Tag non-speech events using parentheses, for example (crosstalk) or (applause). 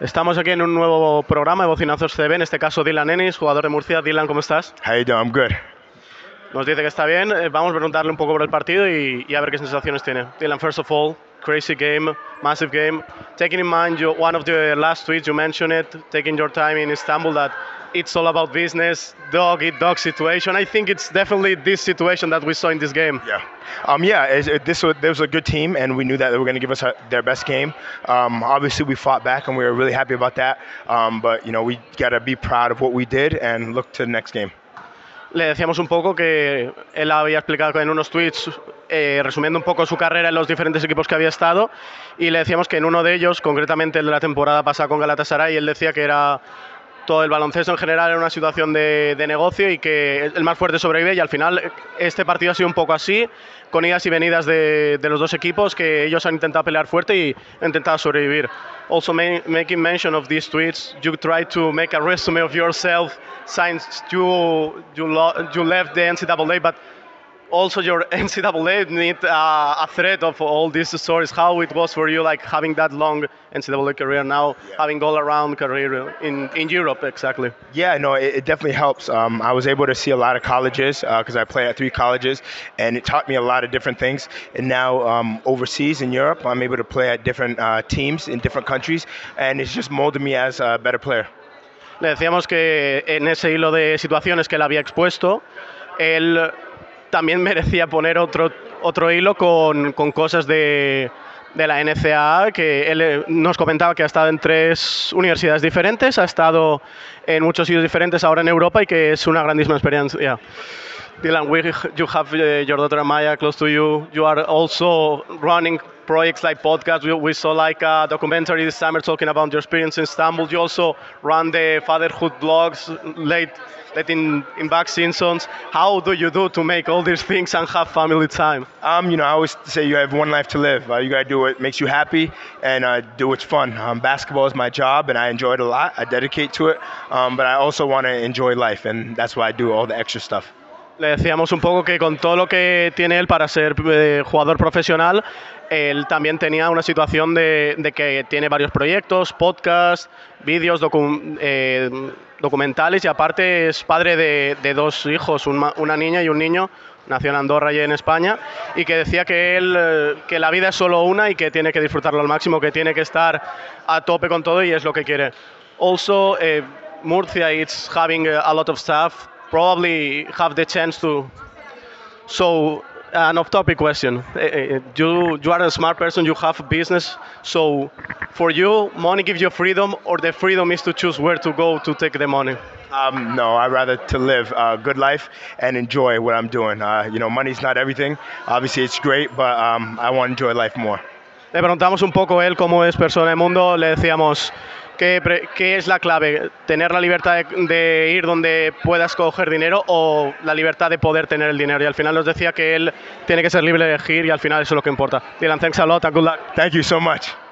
Estamos aquí en un nuevo programa de Bocinazos CB, en este caso Dylan Ennis, jugador de Murcia. Dylan, ¿cómo estás? You doing? I'm good. Nos dice que está bien. Eh, Vamos a preguntarle un poco por el partido y, y a ver qué sensaciones tiene. Dylan, first of all, crazy game, massive game. Taking in mind one of the last tweets you mentioned it, taking your time in Istanbul that it's all about business, dog eat dog situation. I think it's definitely this situation that we saw in this game. Yeah. Um, yeah, it's- it, this was, there was a good team, and we knew that they were going to give us our, their best game. Um, obviously, we fought back, and we were really happy about that. Um, but, you know, we got to be proud of what we did and look to the next game. Le decíamos un poco que él había explicado en unos tweets, eh, resumiendo un poco su carrera en los diferentes equipos que había estado, y le decíamos que en uno de ellos, concretamente el de la temporada pasada con Galatasaray, él decía que era todo el baloncesto en general era una situación de, de negocio y que el más fuerte sobrevive y al final este partido ha sido un poco así, con idas y venidas de, de los dos equipos que ellos han intentado pelear fuerte y han intentado sobrevivir. Also ma- making mention of these tweets, you try to make a resume of yourself since you, you, you left the NCAA, but also your (laughs) NCAA need uh, a thread of all these stories. How it was for you, like having that long NCAA career now, having all-around career in, in Europe, exactly. Yeah, no, it, it definitely helps. Um, I was able to see a lot of colleges because I play at three colleges, and it taught me a lot of different things. And now um, overseas in Europe, I'm able to play at different uh, teams in different countries, and it's just molded me as a better player. Le decíamos que en ese hilo de situaciones que él había expuesto, él también merecía poner otro, otro hilo con, con cosas de, de la NCAA, que él eh, nos comentaba que ha estado en tres universidades diferentes, ha estado en muchos sitios diferentes ahora en Europa y que es una grandísima experiencia. Dylan, you have uh, your daughter Maya close to you. You are also running projects like podcasts. We, we saw like a documentary this summer talking about your experience in Istanbul. You also run the fatherhood blogs late, late in, in back seasons. How do you do to make all these things and have family time? Um, you know, I always say you have one life to live. Uh, you got to do what makes you happy and uh, do what's fun. Um, basketball is my job, and I enjoy it a lot. I dedicate to it, um, but I also want to enjoy life, and that's why I do all the extra stuff. Le decíamos un poco que con todo lo que tiene él para ser eh, jugador profesional, él también tenía una situación de, de que tiene varios proyectos, podcasts, vídeos, docu- eh, documentales y aparte es padre de, de dos hijos, un una niña y un niño, nació en Andorra y en España, y que decía que él, eh, que la vida es solo una y que tiene que disfrutarlo al máximo, que tiene que estar a tope con todo y es lo que quiere. Also, eh, Murcia is having a lot of stuff. Probably have the chance to. So, an off-topic question. Eh, eh, You you are a smart person. You have a business. So, for you, money gives you freedom, or the freedom is to choose where to go to take the money. Um, no, I'd rather to live a good life and enjoy what I'm doing. Uh, you know, money's not everything. Obviously, it's great, but um, I want to enjoy life more. Le preguntamos un poco él cómo es persona del mundo. Le decíamos qué, qué es la clave, tener la libertad de, ir donde puedas coger dinero o la libertad de poder tener el dinero. Y al final nos decía que él tiene que ser libre de elegir y al final eso es lo que importa. Dylan, thanks a lot good luck. Thank you so much.